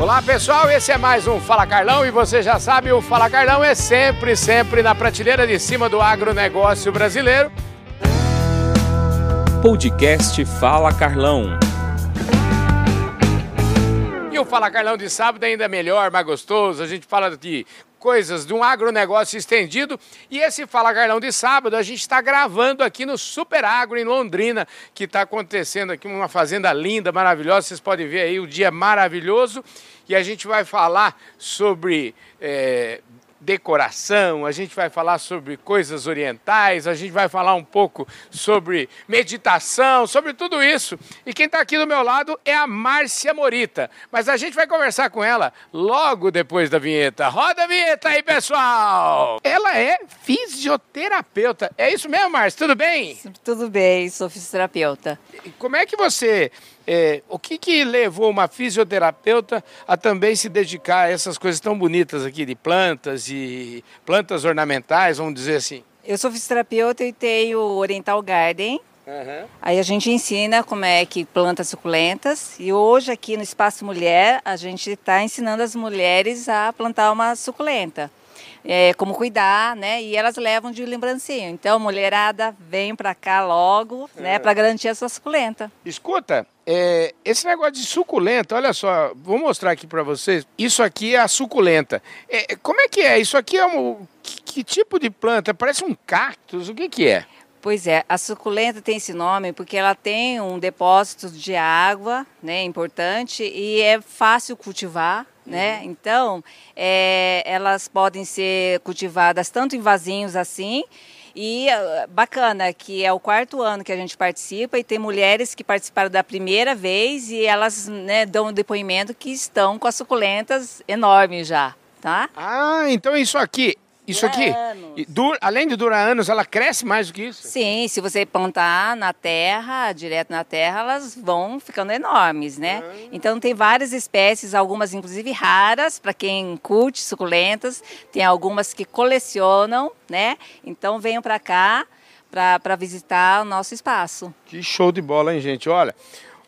Olá pessoal, esse é mais um Fala Carlão e você já sabe, o Fala Carlão é sempre, sempre na prateleira de cima do agronegócio brasileiro. Podcast Fala Carlão. E o Fala Carlão de sábado é ainda melhor, mais gostoso. A gente fala de coisas de um agronegócio estendido. E esse Fala Carlão de sábado a gente está gravando aqui no Super Agro em Londrina, que está acontecendo aqui uma fazenda linda, maravilhosa. Vocês podem ver aí o dia maravilhoso. E a gente vai falar sobre é, decoração, a gente vai falar sobre coisas orientais, a gente vai falar um pouco sobre meditação, sobre tudo isso. E quem está aqui do meu lado é a Márcia Morita. Mas a gente vai conversar com ela logo depois da vinheta. Roda a vinheta aí, pessoal! Ela é fisioterapeuta. É isso mesmo, Márcia? Tudo bem? Tudo bem, sou fisioterapeuta. Como é que você é, o que, que levou uma fisioterapeuta a também se dedicar a essas coisas tão bonitas aqui de plantas e plantas ornamentais, vamos dizer assim? Eu sou fisioterapeuta e tenho Oriental Garden. Uhum. Aí a gente ensina como é que planta suculentas e hoje aqui no Espaço Mulher a gente está ensinando as mulheres a plantar uma suculenta é, como cuidar, né? E elas levam de lembrancinha. Então, mulherada, vem para cá logo, né? É. Para garantir a sua suculenta. Escuta, é, esse negócio de suculenta, olha só, vou mostrar aqui para vocês. Isso aqui é a suculenta. É, como é que é? Isso aqui é um. Que, que, tipo de planta? Parece um cactus? O que, que é? Pois é, a suculenta tem esse nome porque ela tem um depósito de água, né, importante e é fácil cultivar, né? Então, é, elas podem ser cultivadas tanto em vasinhos assim e ah, bacana que é o quarto ano que a gente participa e tem mulheres que participaram da primeira vez e elas né, dão um depoimento que estão com as suculentas enormes já, tá? Ah, então isso aqui isso aqui, dura, além de durar anos, ela cresce mais do que isso? Sim, se você plantar na terra, direto na terra, elas vão ficando enormes, né? Ah. Então tem várias espécies, algumas inclusive raras, para quem curte suculentas, tem algumas que colecionam, né? Então venham para cá para visitar o nosso espaço. Que show de bola, hein, gente? Olha,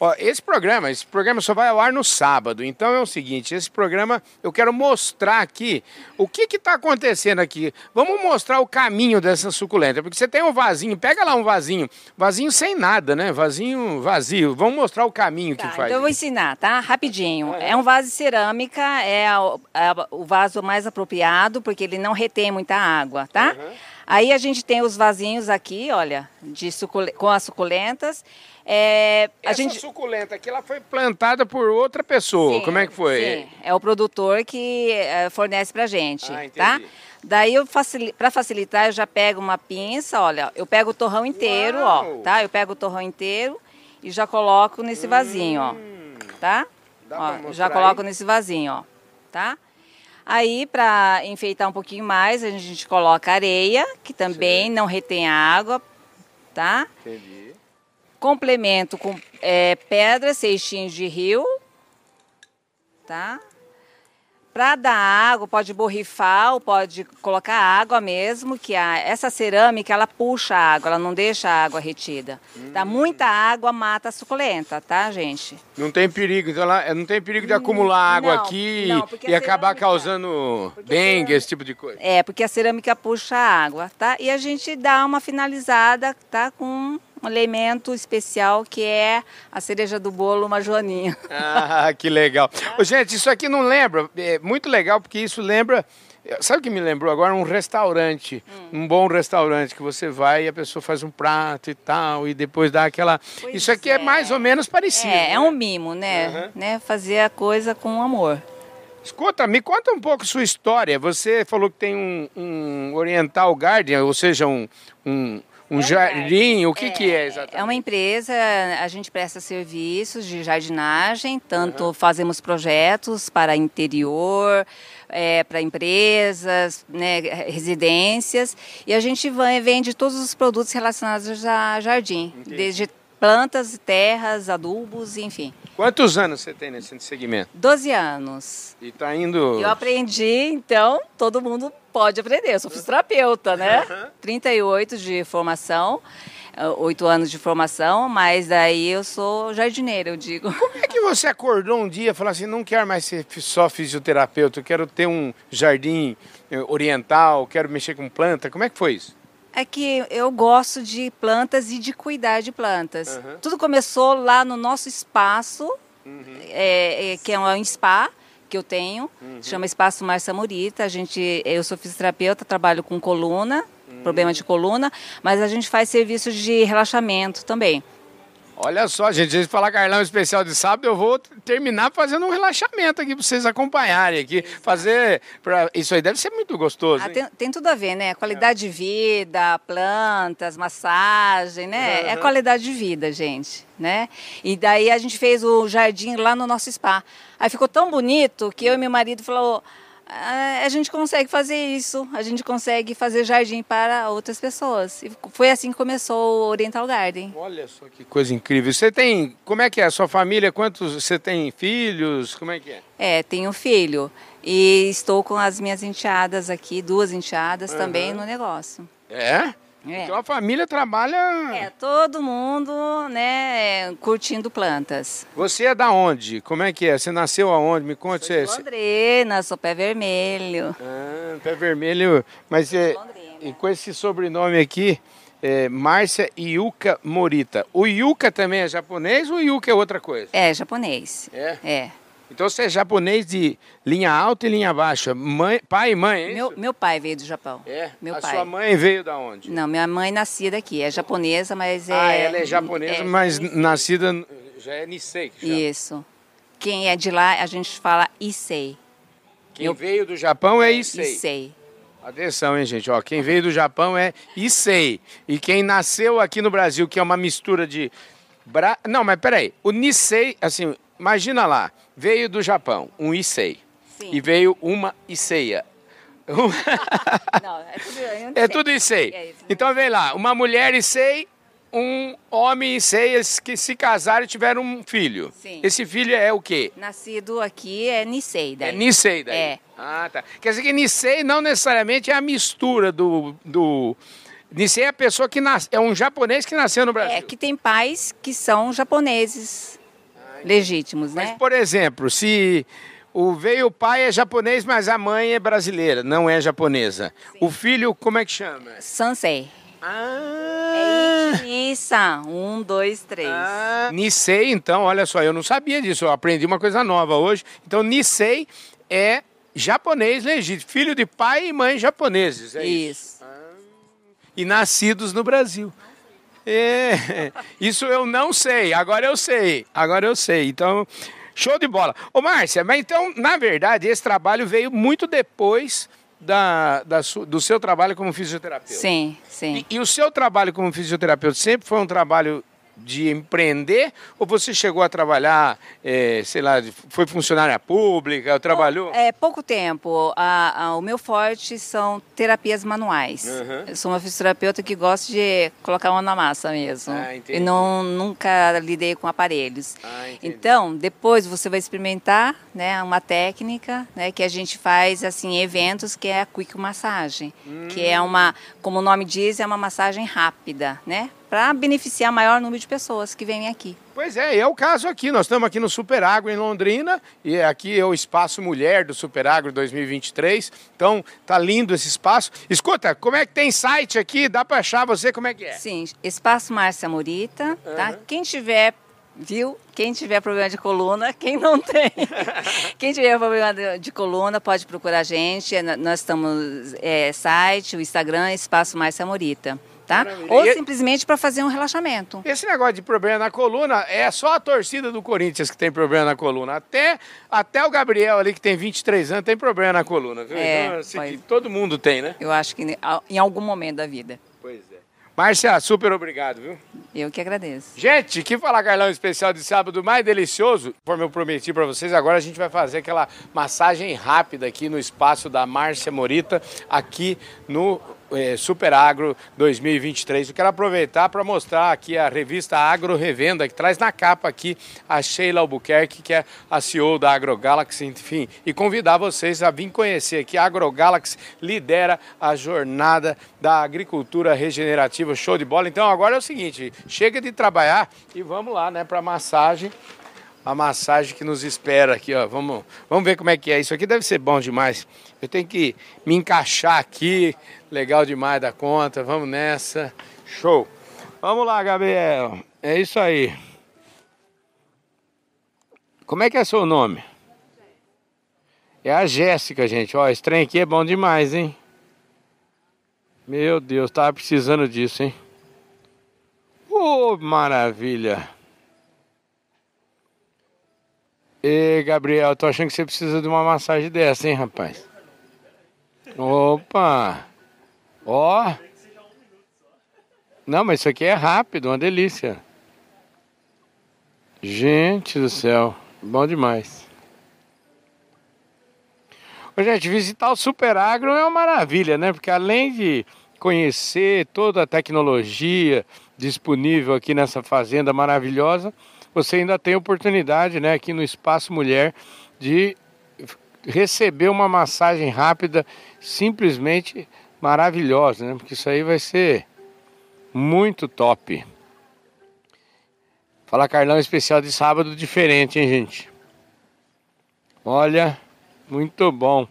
Ó, esse programa, esse programa só vai ao ar no sábado. Então é o seguinte, esse programa eu quero mostrar aqui o que está acontecendo aqui. Vamos mostrar o caminho dessa suculenta, porque você tem um vasinho, pega lá um vasinho, vasinho sem nada, né? Vasinho vazio. Vamos mostrar o caminho tá, que faz. Então eu vou ensinar, tá? Rapidinho. É, um vaso de cerâmica, é o, é o, vaso mais apropriado, porque ele não retém muita água, tá? Uhum. Aí a gente tem os vasinhos aqui, olha, de sucul... com as suculentas. É, a Essa gente... suculenta aqui, ela foi plantada por outra pessoa. Sim, Como é que foi? Sim, é o produtor que é, fornece pra gente, ah, tá? Daí, facil... para facilitar, eu já pego uma pinça, olha, eu pego o torrão inteiro, Uau. ó, tá? Eu pego o torrão inteiro e já coloco nesse vasinho, hum, ó, tá? Ó, já coloco aí? nesse vasinho, ó, tá? Aí, para enfeitar um pouquinho mais, a gente coloca areia, que também Sim. não retém água, tá? Entendi. Complemento com é, pedras, seixinhos de rio, tá? Para dar água, pode borrifar ou pode colocar água mesmo, que a, essa cerâmica ela puxa a água, ela não deixa a água retida. Hum. Tá? Muita água mata a suculenta, tá, gente? Não tem perigo, então ela, não tem perigo de acumular água não, aqui não, e acabar cerâmica, causando dengue, esse tipo de coisa. É, porque a cerâmica puxa a água, tá? E a gente dá uma finalizada, tá, com um elemento especial que é a cereja do bolo, uma joaninha. Ah, que legal. Gente, isso aqui não lembra, é muito legal porque isso lembra, sabe o que me lembrou agora? Um restaurante, hum. um bom restaurante que você vai e a pessoa faz um prato e tal e depois dá aquela... Pois isso aqui é. é. mais ou menos parecido. É, é né? é um mimo, né? Uhum. né? Fazer a coisa com amor. Escuta, me conta um pouco sua história. Você falou que tem um, um Oriental Garden, ou seja, um, um, um é jardim, o que é, que é exatamente? É uma empresa, a gente presta serviços de jardinagem, tanto uhum. fazemos projetos para interior, é, para empresas, né, residências, e a gente vende todos os produtos relacionados a jardim, Entendi. desde plantas, terras, adubos, enfim. Quantos anos você tem nesse segmento? Doze anos. E está indo... Eu aprendi, então, todo mundo pode aprender. Eu sou fisioterapeuta, né? Uhum. 38 de formação. oito anos de formação, mas daí eu sou jardineira, eu digo. Como é que você acordou um dia e falou assim, não quero mais ser só fisioterapeuta, eu quero ter um jardim eh, oriental, quero mexer com planta, como é que foi isso? É que eu gosto de plantas e de cuidar de plantas. Uhum. Tudo começou lá no nosso espaço, uhum. é, é, que é um spa que eu tenho, uhum. chama Espaço Marcia Morita. A gente, eu sou fisioterapeuta, trabalho com coluna, problema de coluna, mas a gente faz serviços de relaxamento também. Olha só, gente, a gente falar Carlão especial de sábado, eu vou terminar fazendo um relaxamento aqui para vocês acompanharem aqui. Fazer. Pra... Isso aí deve ser muito gostoso. Ah, tem, tem, tudo a ver, né? Qualidade é. de vida, plantas, massagem, né? Uhum. É qualidade de vida, gente. Né? E daí a gente fez o jardim lá no nosso spa. Aí ficou tão bonito que eu e meu marido falou a gente consegue fazer isso, a gente consegue fazer jardim para outras pessoas. E foi assim que começou o Oriental Garden. Olha só que coisa incrível. Você tem, como é que é a sua família? Quantos, você tem filhos? Como é que é? É, tenho filho e estou com as minhas enteadas aqui, duas enteadas uhum. também no negócio. É? É. Então a família trabalha. É, todo mundo, né, curtindo plantas. Você é da onde? Como é que é? Você nasceu aonde? Me conta. Sou de Londrina, sou pé vermelho. Ah, pé vermelho. Mas é, e com esse sobrenome aqui, é Márcia Yuka Morita. O Yuka também é japonês ou o Yuka é outra coisa? É, japonês. É? É. Então você é japonês de linha alta e linha baixa. Mãe, pai e mãe, é meu, meu pai veio do Japão. É? Meu a pai. sua mãe veio da onde? Não, minha mãe nascida aqui. É japonesa, mas é... Ah, ela é japonesa, é, mas nascida... Já é Nisei. Já. Isso. Quem é de lá, a gente fala Issei. Quem Eu... veio do Japão é Issei. Issei. Atenção, hein, gente? Ó, quem veio do Japão é Issei. E quem nasceu aqui no Brasil, que é uma mistura de... Bra... Não, mas peraí. O Nisei, assim, imagina lá veio do Japão um Issei Sim. e veio uma Iseia. Não, é tudo, é tudo Issei. É então vem lá, uma mulher Issei, um homem Issei que se casaram e tiveram um filho. Sim. Esse filho é o quê? Nascido aqui é Nisei daí. É Nisei daí. É. Ah, tá. Quer dizer que Nisei não necessariamente é a mistura do, do Nisei é a pessoa que nasce, é um japonês que nasceu no Brasil. É, que tem pais que são japoneses legítimos, né? Mas, por exemplo, se o veio o pai é japonês, mas a mãe é brasileira, não é japonesa. Sim. O filho, como é que chama? Sansei. Ah! É. Um, dois, três. Ah, Nisei, então, olha só, eu não sabia disso, eu aprendi uma coisa nova hoje. Então, Nisei é japonês legítimo, filho de pai e mãe japoneses, é isso? isso. Ah, e nascidos no Brasil. É, isso eu não sei, agora eu sei, agora eu sei. Então, show de bola. Ô Márcia, mas então, na verdade, esse trabalho veio muito depois da, da do seu trabalho como fisioterapeuta. Sim, sim. E, e o seu trabalho como fisioterapeuta sempre foi um trabalho de empreender ou você chegou a trabalhar, é, sei lá, foi funcionária pública, trabalhou? É, pouco tempo. A, a, o meu forte são terapias manuais. Uhum. Eu sou uma fisioterapeuta que gosta de colocar mão na massa mesmo. Ah, e não, nunca lidei com aparelhos. Ah, então, depois você vai experimentar né, uma técnica né, que a gente faz assim, em eventos, que é a quick massagem. Hum. Que é uma, como o nome diz, é uma massagem rápida, né? Para beneficiar maior número de pessoas que vêm aqui. Pois é, é o caso aqui. Nós estamos aqui no Super Agro em Londrina e aqui é o Espaço Mulher do Super Agro 2023. Então, tá lindo esse espaço. Escuta, como é que tem site aqui? Dá para achar você como é que é? Sim, Espaço Márcia Morita, uhum. tá? Quem tiver viu? Quem tiver problema de coluna, quem não tem. quem tiver problema de, coluna, pode procurar a gente. Nós estamos é, site, o Instagram, Espaço Márcia Morita tá? Maravilha. Ou e simplesmente para fazer um relaxamento. Esse negócio de problema na coluna é só a torcida do Corinthians que tem problema na coluna. Até, até o Gabriel ali, que tem 23 anos, tem problema na coluna. Viu? É, então, assim, todo mundo tem, né? Eu acho que em algum momento da vida. Pois é. Márcia, super obrigado, viu? Eu que agradeço. Gente, que falar Carlão especial de sábado mais delicioso, como eu prometi para vocês, agora a gente vai fazer aquela massagem rápida aqui no espaço da Márcia Morita, aqui no é, Super Agro 2023. Eu quero aproveitar para mostrar aqui a revista Agro Revenda, que traz na capa aqui a Sheila Albuquerque, que é a CEO da AgroGalaxy, enfim, e convidar vocês a vir conhecer aqui. A AgroGalaxy lidera a jornada da agricultura regenerativa. Show de bola. Então agora é o seguinte, chega de trabalhar e vamos lá, né, para massagem a massagem que nos espera aqui, ó. Vamos, vamos ver como é que é. Isso aqui deve ser bom demais. Eu tenho que me encaixar aqui. Legal demais da conta. Vamos nessa. Show. Vamos lá, Gabriel. É isso aí. Como é que é seu nome? É a Jéssica, gente. Ó, esse trem aqui é bom demais, hein? Meu Deus, tava precisando disso, hein? Ô, oh, maravilha! Ei, Gabriel, tô achando que você precisa de uma massagem dessa, hein, rapaz? Opa! Ó! Não, mas isso aqui é rápido, uma delícia. Gente do céu, bom demais. Ô, gente, visitar o Super Agro é uma maravilha, né? Porque além de conhecer toda a tecnologia disponível aqui nessa fazenda maravilhosa, você ainda tem oportunidade, né, aqui no Espaço Mulher, de receber uma massagem rápida, simplesmente maravilhosa, né? Porque isso aí vai ser muito top. Fala Carlão especial de sábado diferente, hein, gente? Olha, muito bom.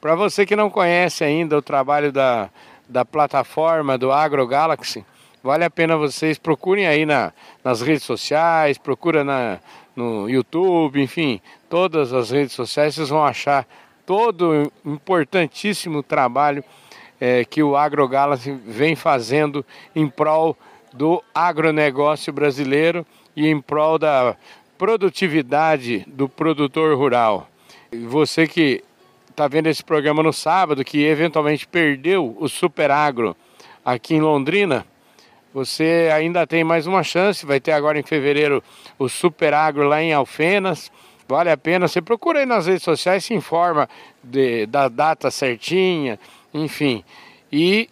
Para você que não conhece ainda o trabalho da, da plataforma do Agro Galaxy, Vale a pena vocês procurem aí na, nas redes sociais, procura na, no YouTube, enfim, todas as redes sociais, vocês vão achar todo o importantíssimo trabalho é, que o AgroGalaxy vem fazendo em prol do agronegócio brasileiro e em prol da produtividade do produtor rural. Você que está vendo esse programa no sábado, que eventualmente perdeu o Super Agro aqui em Londrina, você ainda tem mais uma chance. Vai ter agora em fevereiro o Super Agro lá em Alfenas. Vale a pena. Você procura aí nas redes sociais, se informa de, da data certinha, enfim. E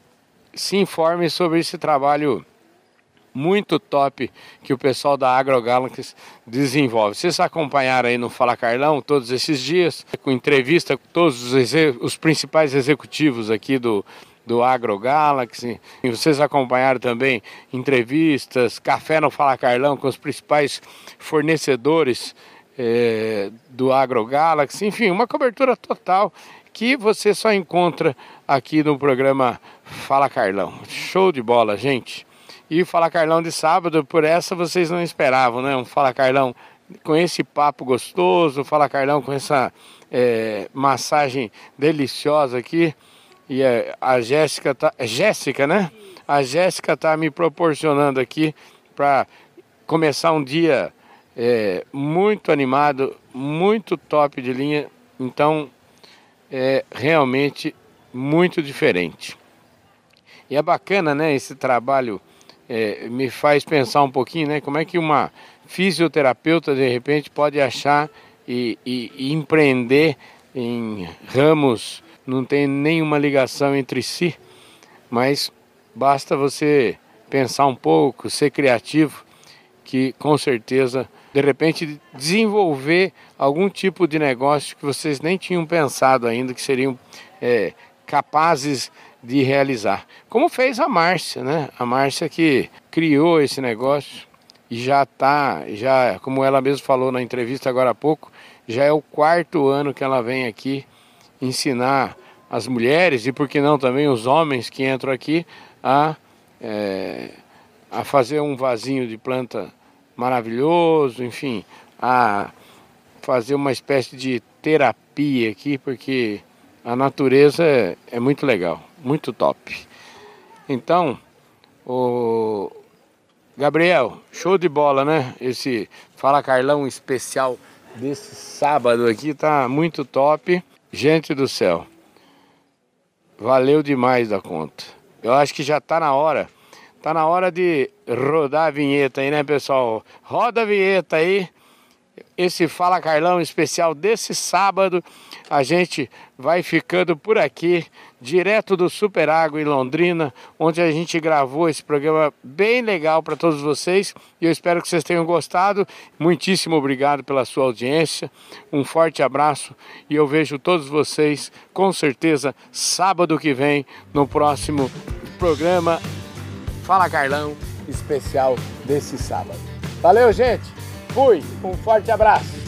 se informe sobre esse trabalho muito top que o pessoal da AgroGalaxy desenvolve. Vocês acompanharam aí no Fala Carlão todos esses dias, com entrevista com todos os, os principais executivos aqui do, do Agro Galaxy. E vocês acompanharam também entrevistas, Café no Fala Carlão com os principais fornecedores é, do Agro Galaxy. Enfim, uma cobertura total que você só encontra aqui no programa Fala Carlão. Show de bola, gente. E o Fala Carlão de sábado, por essa vocês não esperavam, né? Um Fala Carlão com esse papo gostoso, Fala Carlão com essa é, massagem deliciosa aqui. E a Jéssica tá. É Jéssica, né? A Jéssica tá me proporcionando aqui para começar um dia é, muito animado, muito top de linha. Então é realmente muito diferente. E é bacana, né? Esse trabalho é, me faz pensar um pouquinho, né? Como é que uma fisioterapeuta de repente pode achar e, e, e empreender em ramos não tem nenhuma ligação entre si, mas basta você pensar um pouco, ser criativo, que com certeza, de repente, desenvolver algum tipo de negócio que vocês nem tinham pensado ainda, que seriam é, capazes de realizar. Como fez a Márcia, né? A Márcia que criou esse negócio e já está, já, como ela mesma falou na entrevista agora há pouco, já é o quarto ano que ela vem aqui ensinar as mulheres e por que não também os homens que entram aqui a, é, a fazer um vasinho de planta maravilhoso, enfim, a fazer uma espécie de terapia aqui, porque a natureza é, é muito legal, muito top. Então, o Gabriel, show de bola, né? Esse Fala Carlão especial desse sábado aqui tá muito top. Gente do céu, valeu demais da conta. Eu acho que já tá na hora. Tá na hora de rodar a vinheta aí, né, pessoal? Roda a vinheta aí. Esse Fala Carlão especial desse sábado. A gente vai ficando por aqui, direto do Super Água em Londrina, onde a gente gravou esse programa bem legal para todos vocês. E eu espero que vocês tenham gostado. Muitíssimo obrigado pela sua audiência. Um forte abraço e eu vejo todos vocês com certeza sábado que vem no próximo programa Fala Carlão especial desse sábado. Valeu, gente! Fui, um forte abraço!